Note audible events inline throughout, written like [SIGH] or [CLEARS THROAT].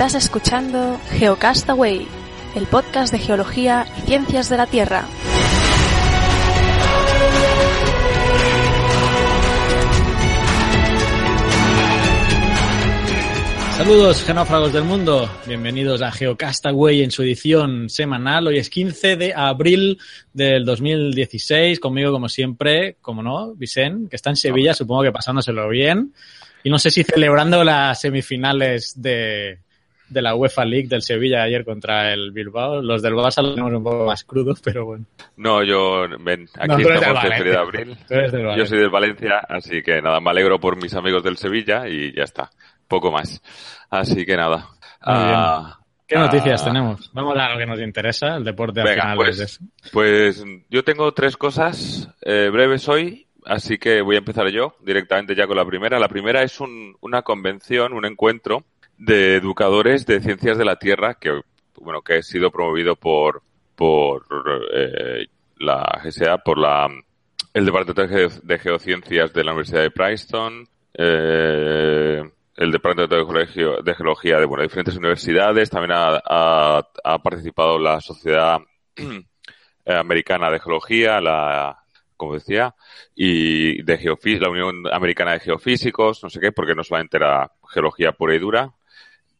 Estás escuchando Geocastaway, el podcast de geología y ciencias de la Tierra. Saludos, genófragos del mundo. Bienvenidos a Geocastaway en su edición semanal. Hoy es 15 de abril del 2016. Conmigo, como siempre, como no, Vicen, que está en Sevilla, supongo que pasándoselo bien. Y no sé si celebrando las semifinales de, de la UEFA League del Sevilla ayer contra el Bilbao. Los del Barça lo tenemos un poco más crudos, pero bueno. No, yo, ven, aquí estamos el de abril. Yo soy del Valencia, así que nada, me alegro por mis amigos del Sevilla y ya está. Poco más. Así que nada. Ah, ¿Qué noticias ah, tenemos? Vamos a lo que nos interesa, el deporte venga, pues, pues yo tengo tres cosas eh, breves hoy así que voy a empezar yo directamente ya con la primera. La primera es un, una convención, un encuentro de educadores de ciencias de la Tierra que, bueno, que ha sido promovido por, por eh, la GSA, por la, el Departamento de Geociencias de la Universidad de Princeton, eh, el Departamento de Geología de, bueno, diferentes universidades, también ha, ha, participado la Sociedad [CLEARS THROAT] Americana de Geología, la, como decía, y de Geofís, la Unión Americana de Geofísicos, no sé qué, porque no solamente era geología pura y dura,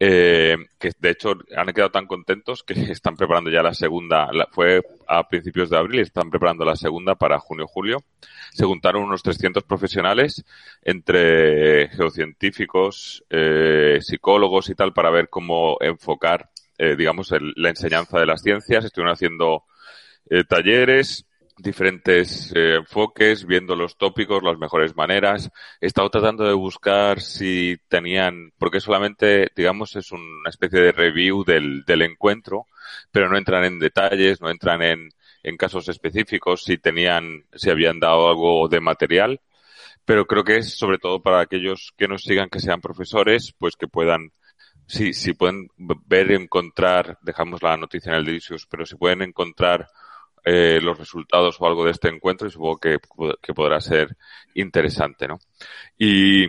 eh, que de hecho han quedado tan contentos que [LAUGHS] están preparando ya la segunda, fue a principios de abril, están preparando la segunda para junio-julio. Se juntaron unos 300 profesionales entre geocientíficos, eh, psicólogos y tal para ver cómo enfocar, eh, digamos, la enseñanza de las ciencias. Estuvieron haciendo talleres, diferentes eh, enfoques, viendo los tópicos, las mejores maneras. He estado tratando de buscar si tenían, porque solamente, digamos, es una especie de review del, del encuentro, pero no entran en detalles, no entran en, en casos específicos, si tenían, si habían dado algo de material. Pero creo que es sobre todo para aquellos que nos sigan, que sean profesores, pues que puedan si, si pueden ver, encontrar, dejamos la noticia en el Delicious, pero si pueden encontrar eh, los resultados o algo de este encuentro y supongo que, que podrá ser interesante, ¿no? Y,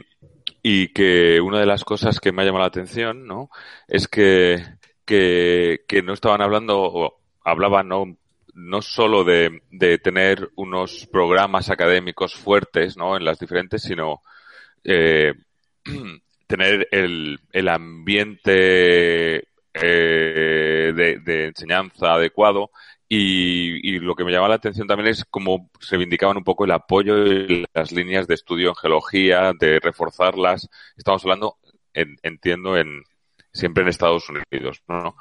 y que una de las cosas que me ha llamado la atención, ¿no? Es que, que, que no estaban hablando, o hablaban, ¿no? no solo de, de, tener unos programas académicos fuertes ¿no? en las diferentes, sino eh, [CLEARS THROAT] tener el, el ambiente eh, de, de, enseñanza adecuado y, lo que me llama la atención también es cómo se reivindicaban un poco el apoyo y las líneas de estudio en geología, de reforzarlas. Estamos hablando, entiendo, en siempre en Estados Unidos, ¿no?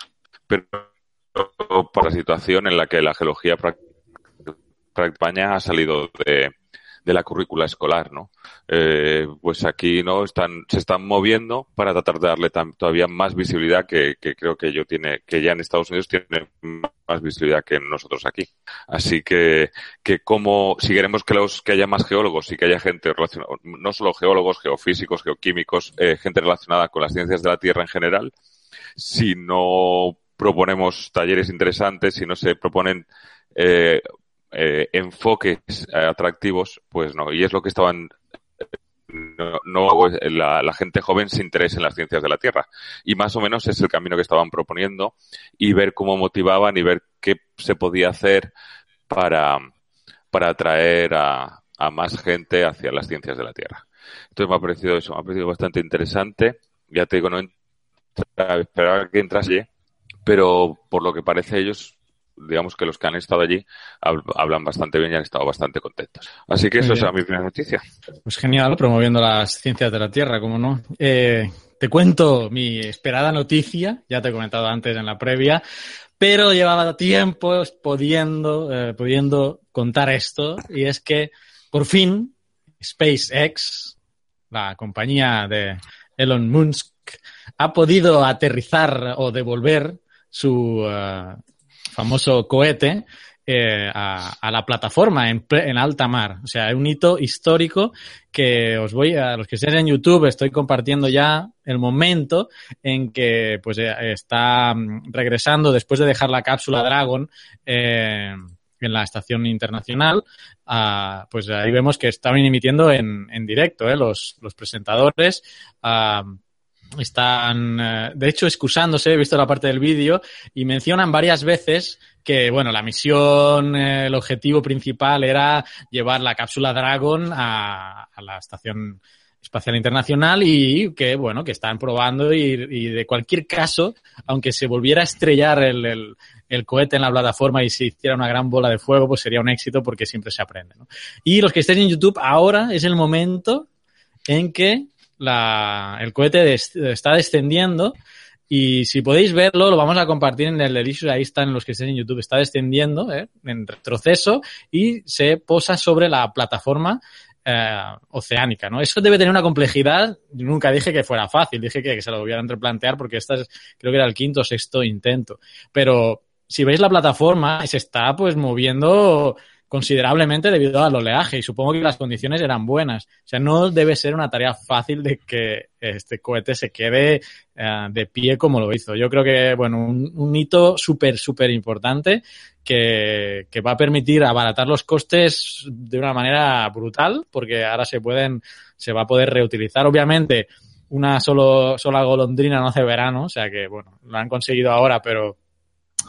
Pero para la situación en la que la geología para España ha salido de, de la currícula escolar, ¿no? Eh, pues aquí no están, se están moviendo para tratar de darle todavía más visibilidad que, que, creo que yo tiene, que ya en Estados Unidos tiene más visibilidad que nosotros aquí. Así que, que como, si queremos que los, que haya más geólogos y que haya gente relacionada, no solo geólogos, geofísicos, geoquímicos, eh, gente relacionada con las ciencias de la Tierra en general, si no proponemos talleres interesantes, si no se proponen eh, eh, enfoques atractivos, pues no. Y es lo que estaban no, la, gente joven se interesa en las ciencias de la Tierra. Y más o menos es el camino que estaban proponiendo y ver cómo motivaban y ver qué se podía hacer para, para atraer a, a más gente hacia las ciencias de la Tierra. Entonces me ha parecido eso, me ha parecido bastante interesante. Ya te digo, no esperaba que entrase, pero por lo que parece ellos digamos que los que han estado allí hablan bastante bien y han estado bastante contentos. Así que eso es mi primera noticia. Pues genial, promoviendo las ciencias de la Tierra, como no. Eh, te cuento mi esperada noticia, ya te he comentado antes en la previa, pero llevaba tiempo pudiendo, eh, pudiendo contar esto, y es que por fin SpaceX, la compañía de Elon Musk, ha podido aterrizar o devolver su, uh, famoso cohete eh, a, la plataforma en, en, alta mar. O sea, es un hito histórico que os voy a los que estén en YouTube estoy compartiendo ya el momento en que pues eh, está mm, regresando después de dejar la cápsula Dragon eh, en la estación internacional. Uh, pues ahí vemos que estaban emitiendo en, en directo eh, los, los presentadores. Uh, están, eh, de hecho, excusándose, he visto la parte del vídeo, y mencionan varias veces que, bueno, la misión, eh, el objetivo principal era llevar la cápsula Dragon a, a la estación espacial internacional y que, bueno, que están probando y, y de cualquier caso, aunque se volviera a estrellar el, el, el, cohete en la plataforma y se hiciera una gran bola de fuego, pues sería un éxito porque siempre se aprende, ¿no? Y los que estéis en YouTube, ahora es el momento en que la, el cohete está descendiendo y si podéis verlo, lo vamos a compartir en el Delicious, ahí están los que estén en YouTube, está descendiendo ¿eh? en retroceso y se posa sobre la plataforma eh, oceánica, ¿no? Eso debe tener una complejidad. Nunca dije que fuera fácil, dije que, que se lo hubieran replantear porque esta es, creo que era el quinto o sexto intento. Pero si veis la plataforma, se está pues moviendo considerablemente debido al oleaje y supongo que las condiciones eran buenas. O sea, no debe ser una tarea fácil de que este cohete se quede uh, de pie como lo hizo. Yo creo que, bueno, un, un hito súper, súper importante que, que, va a permitir abaratar los costes de una manera brutal porque ahora se pueden, se va a poder reutilizar. Obviamente, una solo, sola golondrina no hace verano, o sea que, bueno, lo han conseguido ahora, pero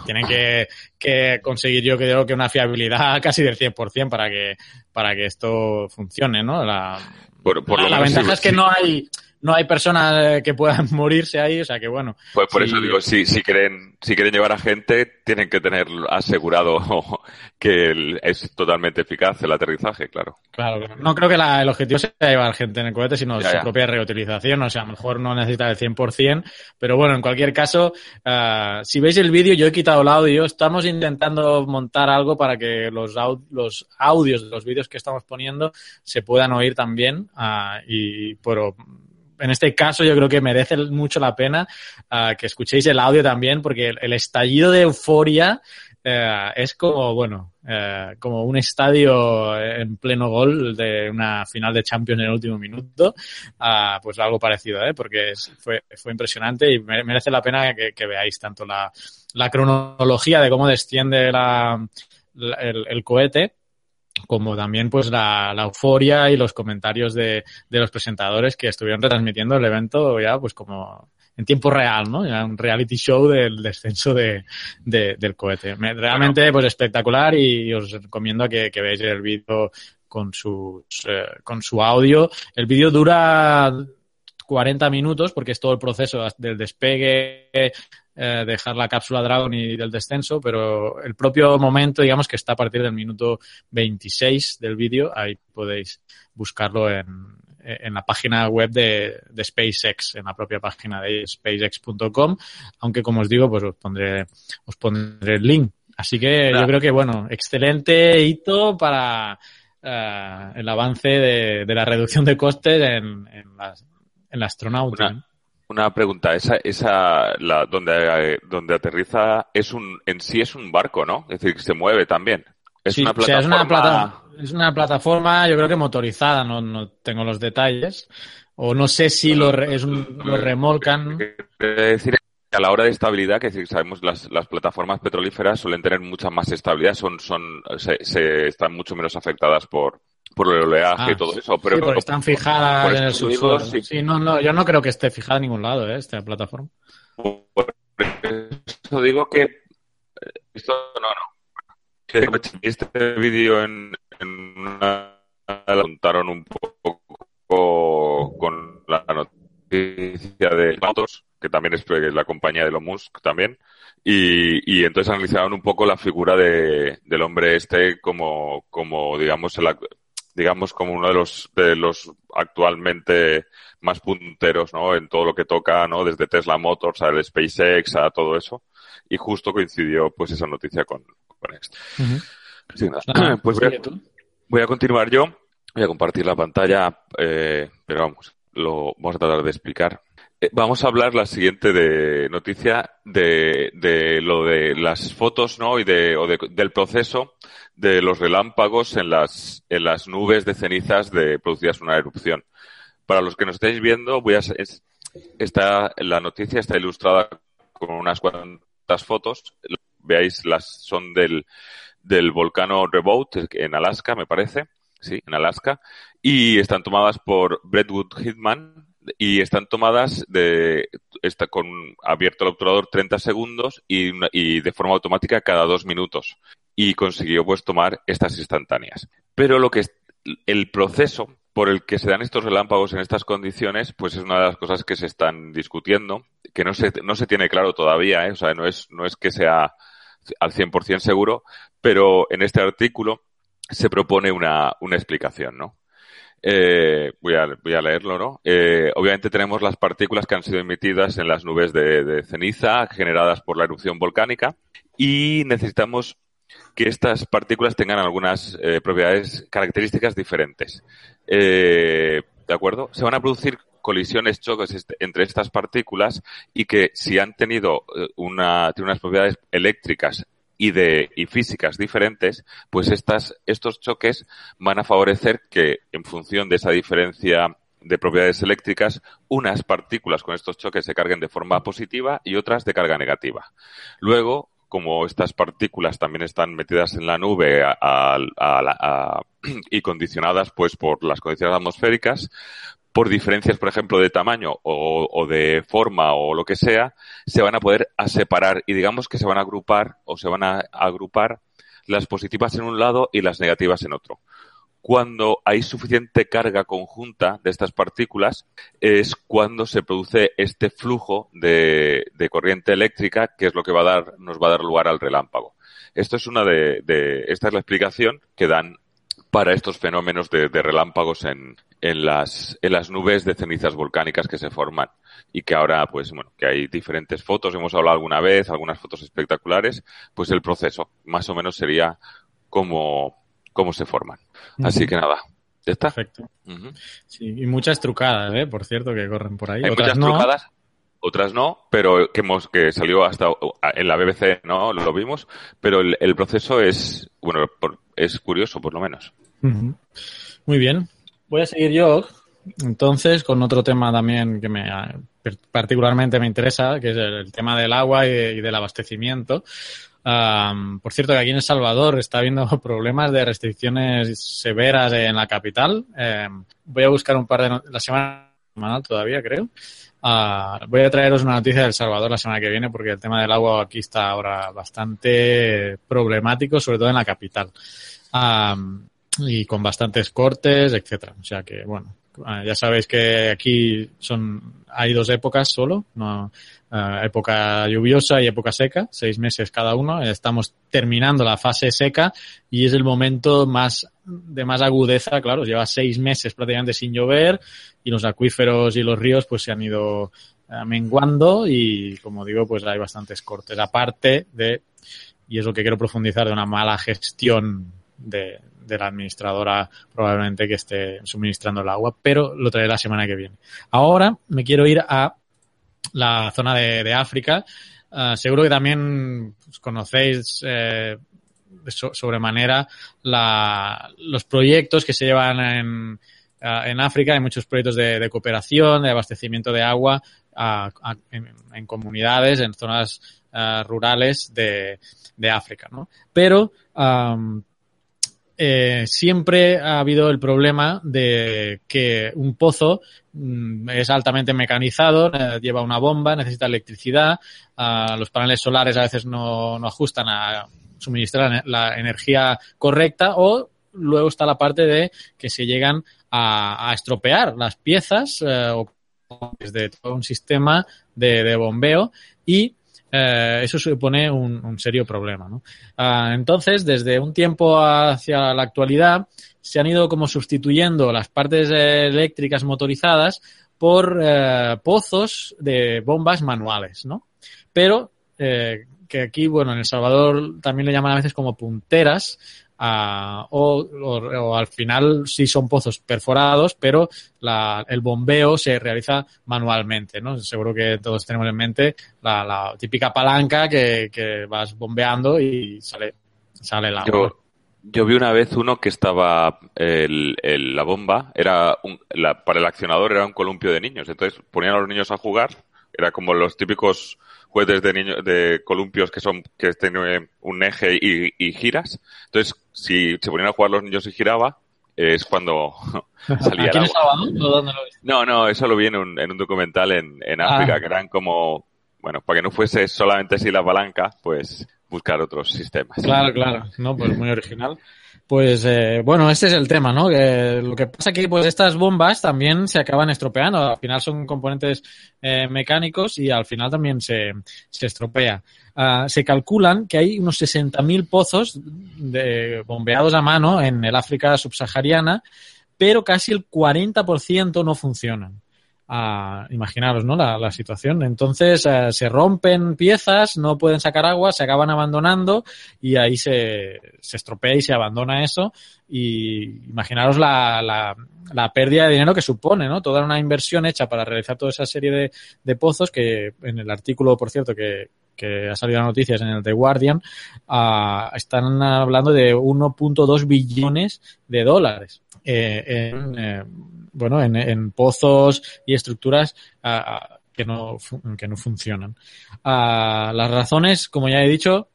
tienen que, que, conseguir yo creo que una fiabilidad [LAUGHS] casi del 100% para que, para que esto funcione, ¿no? La, por, por la, la ventaja sí, es que sí. no hay no hay personas que puedan [LAUGHS] morirse ahí, o sea que bueno. Pues por sí. eso digo, si, si quieren, si quieren llevar a gente, tienen que tener asegurado [LAUGHS] que el, es totalmente eficaz el aterrizaje, claro. Claro. No creo que la, el objetivo sea llevar gente en el cohete, sino ya, su ya. propia reutilización, o sea, a lo mejor no necesita el 100%, pero bueno, en cualquier caso, uh, si veis el vídeo, yo he quitado el audio, estamos intentando montar algo para que los, aud los audios de los vídeos que estamos poniendo se puedan oír también, uh, y, pero en este caso yo creo que merece mucho la pena uh, que escuchéis el audio también, porque el, estallido de euforia uh, es como, bueno, uh, como un estadio en pleno gol de una final de Champions en el último minuto, pues algo parecido, ¿eh? porque fue, fue impresionante y merece la pena que, veáis tanto la, la, cronología de cómo desciende la, el cohete como también pues la, la, euforia y los comentarios de, de, los presentadores que estuvieron retransmitiendo el evento ya pues como en tiempo real, ¿no? Ya un reality show del descenso de, de del cohete. Realmente pues espectacular y os recomiendo que, que veáis el vídeo con sus eh, con su audio. El vídeo dura 40 minutos porque es todo el proceso del despegue, eh, dejar la cápsula Dragon y del descenso, pero el propio momento, digamos que está a partir del minuto 26 del vídeo, ahí podéis buscarlo en, en la página web de, de, SpaceX, en la propia página de spacex.com, aunque como os digo, pues os pondré, os pondré el link. Así que claro. yo creo que, bueno, excelente hito para uh, el avance de, de, la reducción de costes en, en, las, en la astronauta. Una, una pregunta, esa, esa, la, donde, donde aterriza es un, en sí es un barco, ¿no? Es decir, que se mueve también. Es sí, una plataforma. O sea, es, una plata, es una plataforma, yo creo que motorizada, no, no tengo los detalles. O no sé si lo, es un, lo remolcan. decir a la hora de estabilidad, que sabemos las, las plataformas petrolíferas suelen tener mucha más estabilidad, son, son, se, se están mucho menos afectadas por, por el oleaje ah, y todo eso. Pero, sí, porque están fijadas en el subsuelo. Sí. sí, no, no, yo no creo que esté fijada en ningún lado, ¿eh? esta plataforma. Por eso digo que esto no, no. Que este vídeo en, en una la contaron un poco con la noticia de Autos, que también es la compañía de Elon Musk también, y, y entonces analizaron un poco la figura de, del hombre este como, como digamos, el, digamos, como uno de los, de los actualmente más punteros, ¿no? En todo lo que toca, ¿no? Desde Tesla Motors al SpaceX a todo eso. Y justo coincidió, pues, esa noticia con, con esto. Uh -huh. sí, no, ah, [CLEARS THROAT] pues voy a, voy a, continuar yo. Voy a compartir la pantalla, eh, pero vamos, lo vamos a tratar de explicar. Eh, vamos a hablar la siguiente de noticia de, de lo de las fotos, ¿no? Y de, o de, del proceso de los relámpagos en las, en las nubes de cenizas de producidas una erupción. Para los que nos estáis viendo, voy a, la noticia está ilustrada con unas cuantas fotos. Veáis, las son del, del volcán Reboat en Alaska, me parece. Sí, en Alaska. Y están tomadas por Brentwood Hitman, y están tomadas de está con abierto el obturador 30 segundos y, y de forma automática cada dos minutos y consiguió pues tomar estas instantáneas. Pero lo que es el proceso por el que se dan estos relámpagos en estas condiciones, pues es una de las cosas que se están discutiendo, que no se, no se tiene claro todavía, ¿eh? o sea, no es, no es que sea al 100% seguro, pero en este artículo se propone una, una explicación, ¿no? Eh, voy, a, voy a leerlo, ¿no? Eh, obviamente tenemos las partículas que han sido emitidas en las nubes de, de ceniza generadas por la erupción volcánica y necesitamos que estas partículas tengan algunas eh, propiedades características diferentes. Eh, ¿De acuerdo? Se van a producir colisiones, choques entre estas partículas y que si han tenido eh, una, unas propiedades eléctricas y de y físicas diferentes, pues estas, estos choques van a favorecer que en función de esa diferencia de propiedades eléctricas, unas partículas con estos choques se carguen de forma positiva y otras de carga negativa. Luego, como estas partículas también están metidas en la nube y condicionadas pues por las condiciones atmosféricas, por diferencias, por ejemplo, de tamaño o, de forma o lo que sea, se van a poder a separar y digamos que se van a agrupar o se van a agrupar las positivas en un lado y las negativas en otro cuando hay suficiente carga conjunta de estas partículas es cuando se produce este flujo de, corriente eléctrica que es lo que va a dar, nos va a dar lugar al relámpago. Esto es una de, esta es la explicación que dan para estos fenómenos de, relámpagos en, en, las, en las nubes de cenizas volcánicas que se forman y que ahora, pues, bueno, que hay diferentes fotos, hemos hablado alguna vez, algunas fotos espectaculares, pues el proceso más o menos sería como, cómo se forman. Así que nada, ya está. Perfecto. sí, y muchas trucadas, ¿eh? Por cierto, que corren por ahí. Hay otras muchas no. trucadas, otras no, pero que hemos que salió hasta en la BBC, no lo vimos, pero el, proceso es bueno, es curioso por lo menos. Muy bien. Voy a seguir yo entonces con otro tema también que me particularmente me interesa, que es el tema del agua y del abastecimiento por cierto, que aquí en El Salvador está habiendo [LAUGHS] problemas de restricciones severas en la capital. Em, voy a buscar un par de... la semana todavía, creo. Ah, voy a traeros una noticia de Salvador la semana que viene porque el tema del agua aquí está ahora bastante problemático, sobre todo en la capital. y con bastantes cortes, etcétera. O sea que, bueno, ya sabéis que aquí son hay dos épocas solo, no, ah, época lluviosa y época seca, seis meses cada uno. Estamos terminando la fase seca y es el momento más de más agudeza, claro, lleva seis meses prácticamente sin llover y los acuíferos y los ríos pues se han ido ah, menguando y como digo pues hay bastantes cortes aparte de y es lo que quiero profundizar de una mala gestión de, de la administradora probablemente que esté suministrando el agua, pero lo traeré la semana que viene. Ahora me quiero ir a la zona de, África. Ah, seguro que también conocéis eh, sobremanera los proyectos que se llevan en, ah, en África. Hay muchos proyectos de, cooperación, de abastecimiento de agua en, comunidades, en zonas ah, rurales de, África. ¿no? Pero eh, siempre ha habido el problema de que un pozo mm, es altamente mecanizado, eh, lleva una bomba, necesita electricidad, los paneles solares a veces no, ajustan a suministrar la energía correcta o luego está la parte de que se llegan a, estropear las piezas eh, o desde todo un sistema de, de bombeo y eh, eso supone un, serio problema. ¿no? Ah, entonces, desde un tiempo hacia la actualidad, se han ido como sustituyendo las partes eléctricas motorizadas por eh, pozos de bombas manuales, ¿no? Pero eh, que aquí, bueno, en El Salvador también le llaman a veces como punteras, o, al final sí son pozos perforados, pero el bombeo se realiza manualmente, ¿no? Seguro que todos tenemos en mente la, típica palanca que, vas bombeando y sale, sale el agua. Yo, vi una vez uno que estaba, la bomba, era para el accionador era un columpio de niños, entonces ponían a los niños a jugar, era como los típicos juguetes de niños de columpios que son que tienen un eje y, giras. Entonces, si se ponían a jugar los niños y giraba, es cuando [LAUGHS] salía ¿Aquí el agua. Lo? No, no, eso lo vi en un, en un documental en, en África, Ah. que eran como, bueno, para que no fuese solamente así la palanca, pues buscar otros sistemas. Claro, claro. No, pues muy original. Pues eh, bueno, este es el tema, ¿no? Lo que pasa que pues estas bombas también se acaban estropeando. Al final son componentes eh, mecánicos y al final también se, se estropea. Ah, se calculan que hay unos 60.000 pozos de, bombeados a mano en el África subsahariana, pero casi el 40% no funcionan. Ah, imaginaros, ¿no? La, la situación. Entonces eh, se rompen piezas, no pueden sacar agua, se acaban abandonando y ahí se, se estropea y se abandona eso. Y imaginaros la, la, la pérdida de dinero que supone, ¿no? Toda una inversión hecha para realizar toda esa serie de, de pozos que en el artículo, por cierto, que, que ha salido a noticias en el The Guardian, ah, están hablando de 1.2 billones de dólares eh, en, eh, bueno, en, en pozos y estructuras ah, que, no, que no funcionan. Ah, las razones, como ya he dicho,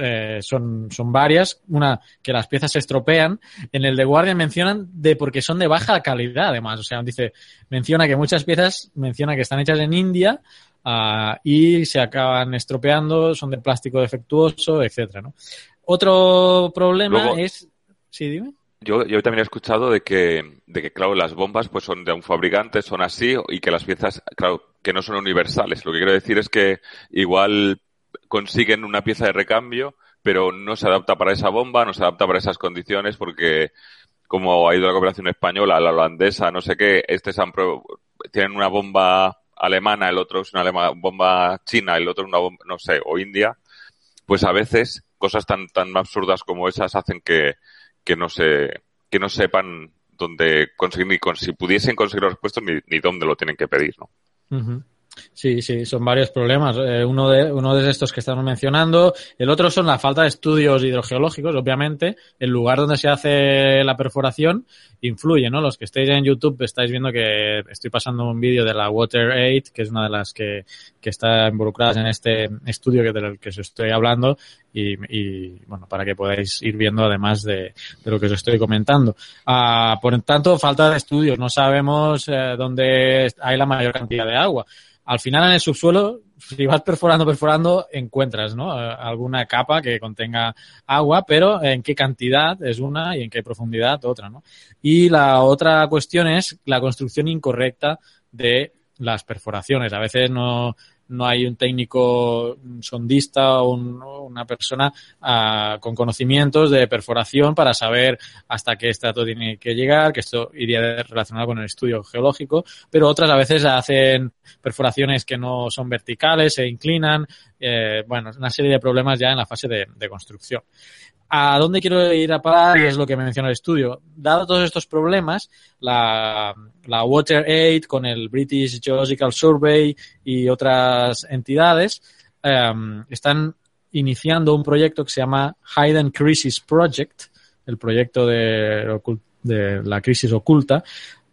eh, son, son varias. Una, que las piezas se estropean. En el de Guardian mencionan de porque son de baja calidad, además. O sea, dice, menciona que muchas piezas, menciona que están hechas en India ah, y se acaban estropeando, son de plástico defectuoso, etcétera, ¿no? Otro problema Luego- es. Sí, dime. Yo, yo también he escuchado de que, de que, claro, las bombas pues son de un fabricante, son así, y que las piezas, claro, que no son universales. Lo que quiero decir es que igual consiguen una pieza de recambio, pero no se adapta para esa bomba, no se adapta para esas condiciones, porque como ha ido la cooperación española, la holandesa, no sé qué, este han pro- tienen una bomba alemana, el otro es una alema- bomba china, el otro una bomba, no sé, o india, pues a veces cosas tan, tan absurdas como esas hacen que, que no se, que no sepan dónde conseguir, ni con, si pudiesen conseguir los puestos, ni, dónde lo tienen que pedir, ¿no? Sí, sí, son varios problemas. Eh, uno, de, uno de estos que estamos mencionando. El otro son la falta de estudios hidrogeológicos, obviamente. El lugar donde se hace la perforación influye, ¿no? Los que estéis en YouTube estáis viendo que estoy pasando un vídeo de la WaterAid, que es una de las que, que está involucradas en este estudio que del que os estoy hablando. Y, y, bueno, para que podáis ir viendo además de, de lo que os estoy comentando. Ah, por tanto, falta de estudios. No sabemos eh, dónde hay la mayor cantidad de agua al final en el subsuelo, si vas perforando, perforando, encuentras, ¿no? Eh, Alguna capa que contenga agua, pero en qué cantidad es una y en qué profundidad otra, ¿no? Y la otra cuestión es la construcción incorrecta de las perforaciones. A veces no, no hay un técnico sondista o un- una persona ah, con conocimientos de perforación para saber hasta qué estrato tiene que llegar, que esto iría relacionado con el estudio geológico, pero otras a veces hacen perforaciones que no son verticales, se inclinan, eh, bueno, una serie de problemas ya en la fase de construcción. ¿A dónde quiero ir a parar? Y es lo que menciona el estudio. Dado todos estos problemas, la, la WaterAid con el British Geological Survey y otras entidades em, están iniciando un proyecto que se llama Hidden Crisis Project, el proyecto de, la crisis oculta,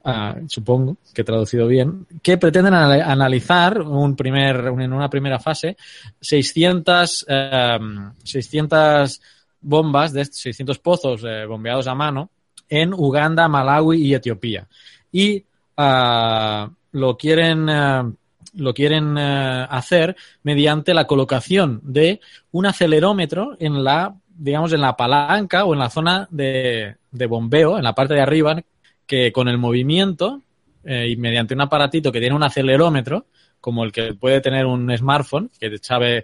ah, supongo que he traducido bien, que pretenden anal- analizar un primer, en una primera fase 600, em, 600 bombas, de estos 600 pozos eh, bombeados a mano en Uganda, Malawi y Etiopía. Y ah, lo quieren, ah, lo quieren eh, hacer mediante la colocación de un acelerómetro en la, digamos, en la palanca o en la zona de, de bombeo, en la parte de arriba, que con el movimiento eh, y mediante un aparatito que tiene un acelerómetro, como el que puede tener un smartphone, que sabe, eh,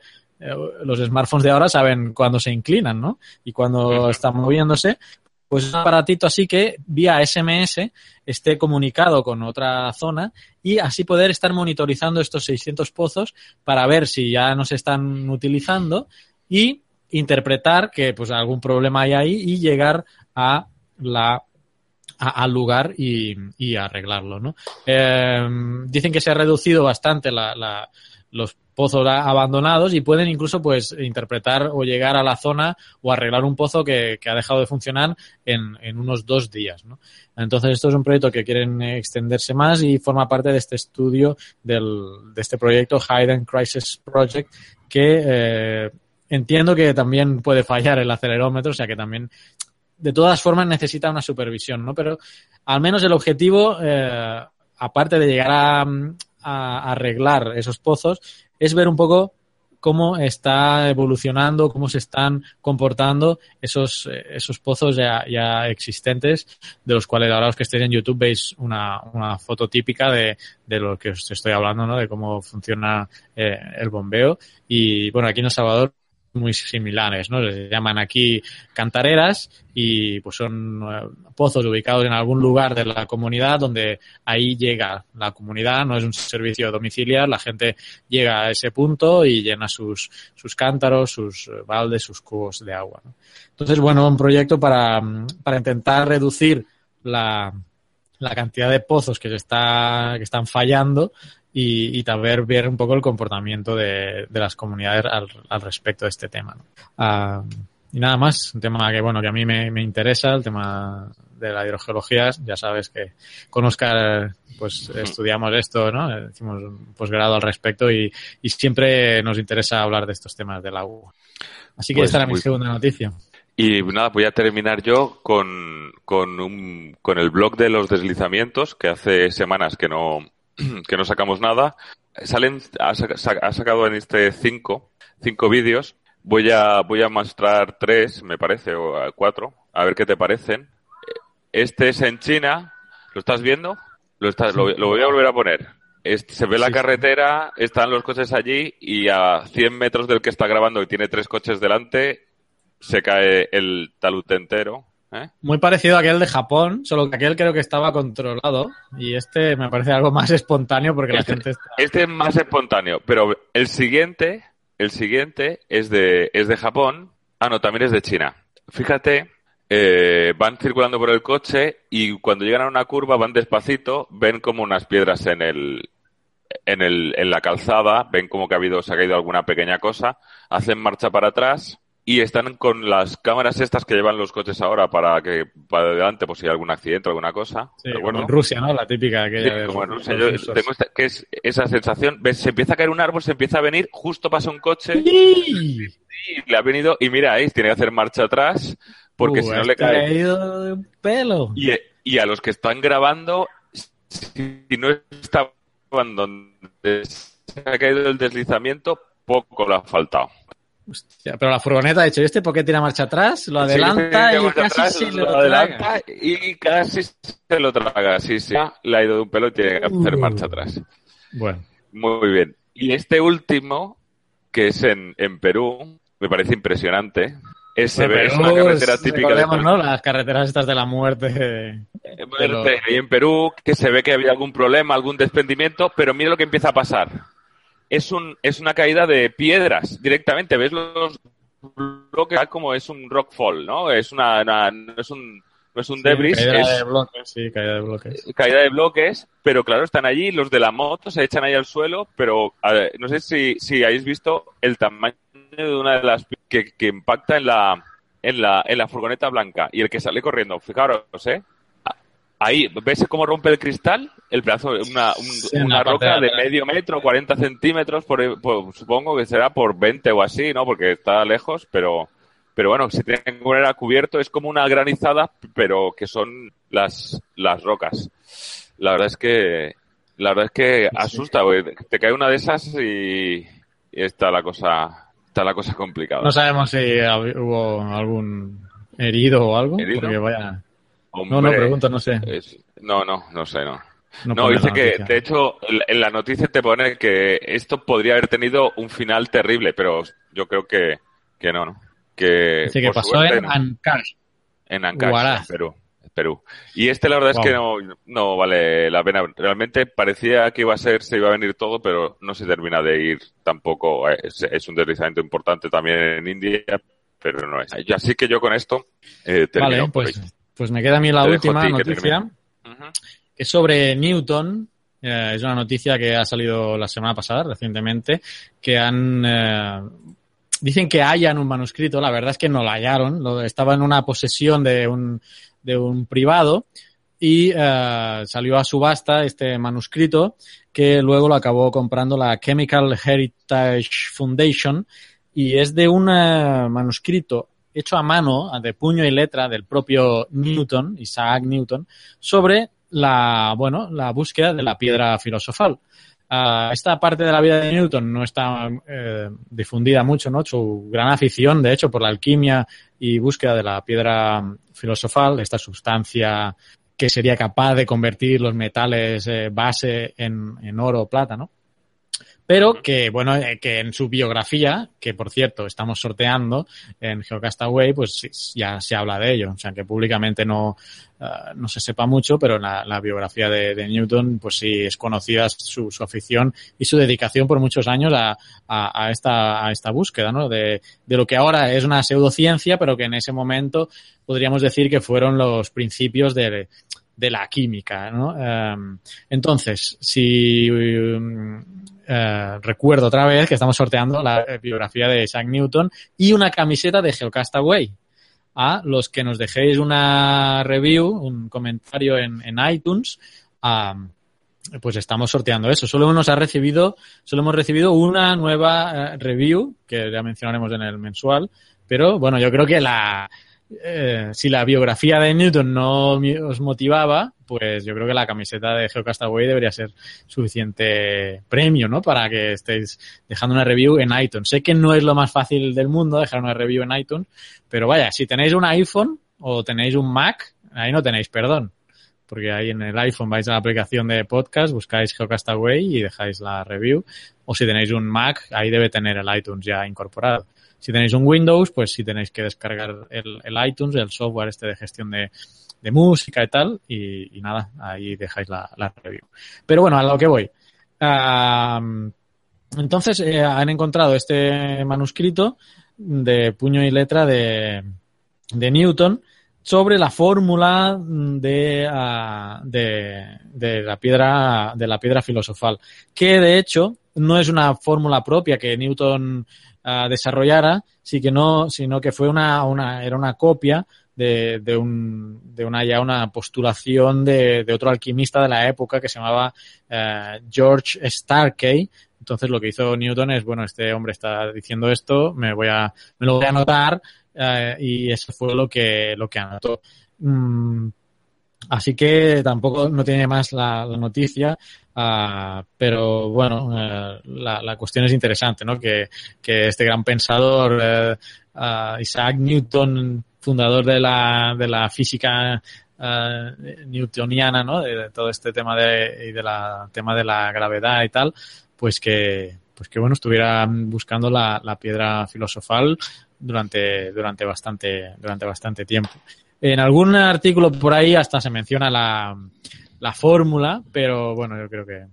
los smartphones de ahora saben cuando se inclinan, ¿no? Y cuando están moviéndose, pues un aparatito así que vía SMS esté comunicado con otra zona y así poder estar monitorizando estos 600 pozos para ver si ya no se están utilizando y interpretar que pues algún problema hay ahí y llegar a la al lugar y, y arreglarlo, ¿no? Eh, dicen que se ha reducido bastante la, la- los pozos abandonados y pueden incluso pues interpretar o llegar a la zona o arreglar un pozo que, que ha dejado de funcionar en, en unos dos días, ¿no? Entonces esto es un proyecto que quieren extenderse más y forma parte de este estudio del, de este proyecto Hidden Crisis Project que eh, entiendo que también puede fallar el acelerómetro, o sea que también de todas formas necesita una supervisión, ¿no? Pero al menos el objetivo, eh, aparte de llegar a, a arreglar esos pozos, es ver un poco cómo está evolucionando, cómo se están comportando esos, eh, esos pozos ya, ya existentes, de los cuales ahora los que estéis en YouTube veis una, una foto típica de, de lo que os estoy hablando, ¿no? De cómo funciona eh, el bombeo. Y bueno, aquí en El Salvador muy similares, ¿no? Se llaman aquí cantareras y pues son eh, pozos ubicados en algún lugar de la comunidad donde ahí llega la comunidad, no es un servicio domiciliar, la gente llega a ese punto y llena sus, sus cántaros, sus eh, baldes, sus cubos de agua. Entonces, bueno, un proyecto para, para intentar reducir la, la cantidad de pozos que se está, que están fallando y, y, también ver un poco el comportamiento de, de las comunidades al, al, respecto de este tema. ¿no? Uh, y nada más, un tema que bueno que a mí me, me, interesa, el tema de la hidrogeología, ya sabes que con Oscar pues estudiamos esto, ¿no? Hicimos un posgrado al respecto y, y, siempre nos interesa hablar de estos temas del agua. Así que pues esta era mi segunda noticia. Y nada, voy a terminar yo con, con, un, con el blog de los deslizamientos, que hace semanas que no, [CLEARS THROAT] que no sacamos nada. Salen, ha, ha sacado en este cinco, cinco vídeos. Voy a, voy a mostrar tres, me parece, o cuatro, a ver qué te parecen. Este es en China, ¿lo estás viendo? Lo, estás, lo, lo voy a volver a poner. Este, se ve la carretera, están los coches allí y a 100 metros del que está grabando y tiene tres coches delante, se cae el talud entero. ¿Eh? Muy parecido a aquel de Japón, solo que aquel creo que estaba controlado y este me parece algo más [LAUGHS] espontáneo porque este, la gente está... Este es más espontáneo, pero el siguiente, el siguiente es de, es de Japón, ah no, también es de China. Fíjate, eh, van circulando por el coche y cuando llegan a una curva van despacito, ven como unas piedras en el, en el, en la calzada, ven como que ha habido, se ha caído alguna pequeña cosa, hacen marcha para atrás, y están con las cámaras estas que llevan los coches ahora para que para adelante pues si hay algún accidente o alguna cosa. Sí, como en Rusia, ¿no? La típica que sí, como en Rusia. Yo tengo esta, que es esa sensación, ves, se empieza a caer un árbol, se empieza a venir, justo pasa un coche ¡Sí! y le ha venido y mira ahí, tiene que hacer marcha atrás porque uh, si no le cae caído de un pelo. Y, y a los que están grabando si no estaban donde se ha caído el deslizamiento, poco le ha faltado. Hostia, pero la furgoneta ha hecho, ¿y este por qué tira marcha atrás? Lo adelanta sí, y casi atrás, se lo, lo adelanta traga. y casi se lo traga. Sí, sí. Le ha ido de un pelo y tiene que hacer Uh. marcha atrás. Bueno, Muy bien. Y este último, que es en, en Perú, me parece impresionante. Es, ve, es una carretera típica de ¿no? Las carreteras estas de la muerte. de- Bueno, y en Perú, que se ve que había algún problema, algún desprendimiento, pero mira lo que empieza a pasar. Es, un, es una caída de piedras directamente. ¿Ves los bloques? Como es un rockfall, ¿no? Es una, una- no es un, no es un Sí, debris, caída es de bloques, sí, caída de bloques. caída de bloques, pero claro, están allí, los de la moto se echan ahí al suelo, pero a ver, no sé si, si habéis visto el tamaño de una de las que, que impacta en la, en la, en la furgoneta blanca y el que sale corriendo, fijaros, ¿eh? Ahí, ¿ves cómo rompe el cristal? El pedazo, una, un- Sí, en una roca de medio metro, 40 centímetros, por, por- supongo que será por 20 o así, ¿no? Porque está lejos, pero, pero bueno, se tiene que poner a cubierto, es como una granizada, pero que son las, las rocas. La verdad es que, la verdad es que asusta. Te cae una de esas y, y está la cosa, está la cosa complicada. No sabemos si hubo algún herido o algo. ¿Herido? Porque vaya. Hombre, No, no, pregunto, no sé. es- no, no, no sé, no. No, dice que, de hecho, en la noticia te pone que esto podría haber tenido un final terrible, pero yo creo que, que no, ¿no? Que, Dice que pasó suerte, en no. Ancash. en Ancash, Perú. Perú. Y este la verdad Wow. es que no, no vale la pena. Realmente parecía que iba a ser, se iba a venir todo, pero no se termina de ir tampoco. Es, es un deslizamiento importante también en India, pero no es. Así que yo con esto eh, termino Vale, pues. Pues me queda a mí la Te última que noticia. Ujú. es sobre Newton. Eh, es una noticia que ha salido la semana pasada, recientemente, que han... eh, dicen que hayan un manuscrito, la verdad es que no lo hallaron, lo, estaba en una posesión de un, de un privado y eh, salió a subasta este manuscrito que luego lo acabó comprando la Chemical Heritage Foundation y es de un manuscrito hecho a mano, de puño y letra del propio Newton, Isaac Newton, sobre la, bueno, la búsqueda de la piedra filosofal. Uh, esta parte de la vida de Newton no está eh, difundida mucho, ¿no? Su gran afición, de hecho, por la alquimia y búsqueda de la piedra filosofal, esta sustancia que sería capaz de convertir los metales eh, base en, en oro o plata, ¿no? Pero que, bueno, eh, que en su biografía, que por cierto estamos sorteando en Geocastaway, pues ya se habla de ello. O sea, que públicamente no, uh, no se sepa mucho, pero la, la biografía de, de, Newton, pues sí es conocida su, su, afición y su dedicación por muchos años a, a, a, esta, a esta búsqueda, ¿no? De, de lo que ahora es una pseudociencia, pero que en ese momento podríamos decir que fueron los principios de, de la química, ¿no? Um, entonces, si um, uh, recuerdo otra vez que estamos sorteando la biografía de Isaac Newton y una camiseta de Geocastaway. A los que nos dejéis una review, un comentario en, iTunes, pues estamos sorteando eso. Solo nos ha recibido, solo hemos recibido una nueva uh, review que ya mencionaremos en el mensual, pero bueno, yo creo que la, eh, si la biografía de Newton no os motivaba, pues yo creo que la camiseta de Geocastaway debería ser suficiente premio, ¿no? Para que estéis dejando una review en iTunes. Sé que no es lo más fácil del mundo dejar una review en iTunes, pero vaya, si tenéis un iPhone o tenéis un Mac, ahí no tenéis perdón. Porque ahí en el iPhone vais a la aplicación de podcast, buscáis Geocastaway y dejáis la review. O si tenéis un Mac, ahí debe tener el iTunes ya incorporado. Si tenéis un Windows, pues sí tenéis que descargar el, el iTunes, el software este de gestión de, música y tal, y, nada, ahí dejáis la, review. Pero bueno, a lo que voy. Entonces, eh, han encontrado este manuscrito de puño y letra de, de Newton sobre la fórmula de, uh, de, de, la piedra, de la piedra filosofal, que de hecho no es una fórmula propia que Newton uh, desarrollara, sí que no, sino que fue una, una, era una copia de, de, un, de una ya una postulación de, de, otro alquimista de la época que se llamaba uh, George Starkey. Entonces lo que hizo Newton es, bueno, este hombre está diciendo esto, me voy a, me lo voy a anotar, uh, y eso fue lo que, lo que anotó. Mm, así que tampoco no tiene más la, noticia, Uh, pero bueno, uh, la, la, cuestión es interesante, ¿no? Que, que este gran pensador, uh, Isaac Newton, fundador de la, de la física newtoniana, ¿no? De, de, todo este tema de, y de la tema de la gravedad y tal, pues que, pues que bueno, estuviera buscando la, la piedra filosofal durante, durante bastante, durante bastante tiempo. En algún artículo por ahí hasta se menciona la, la fórmula, pero bueno, yo creo que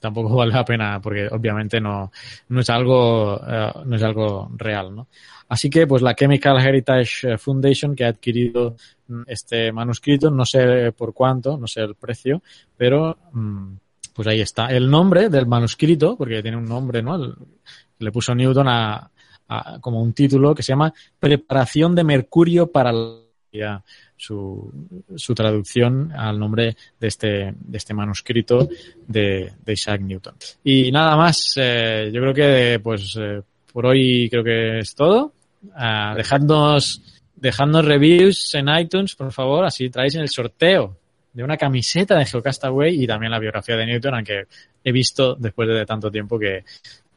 tampoco [LAUGHS] vale la pena porque obviamente no, no es algo, uh, no es algo real, ¿no? Así que pues la Chemical Heritage Foundation que ha adquirido este manuscrito, no sé por cuánto, no sé el precio, pero um, pues ahí está. El nombre del manuscrito, porque tiene un nombre, ¿no? Le puso Newton a, a, como un título que se llama Preparación de Mercurio para la su, su traducción al nombre de este, de este manuscrito de, de Isaac Newton. Y nada más, eh, yo creo que pues eh, por hoy creo que es todo. Uh, dejadnos, dejadnos reviews en iTunes, por favor, así traéis en el sorteo de una camiseta de Geocastaway y también la biografía de Newton, aunque he visto después de tanto tiempo que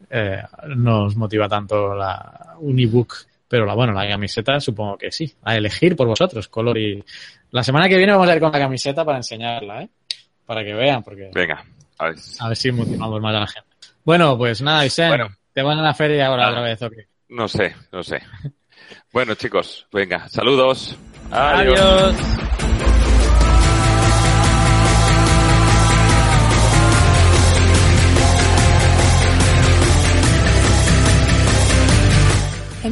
eh, nos motiva tanto la un ebook pero la, bueno, la camiseta supongo que sí. A elegir por vosotros, color y... La semana que viene vamos a ir con la camiseta para enseñarla, ¿eh? Para que vean, porque... Venga, a ver. A ver si motivamos más a la gente. Bueno, pues nada, Isen, bueno, ¿te van a la feria ahora otra vez? No sé, no sé. bueno, chicos, venga, saludos. Adiós. Adiós.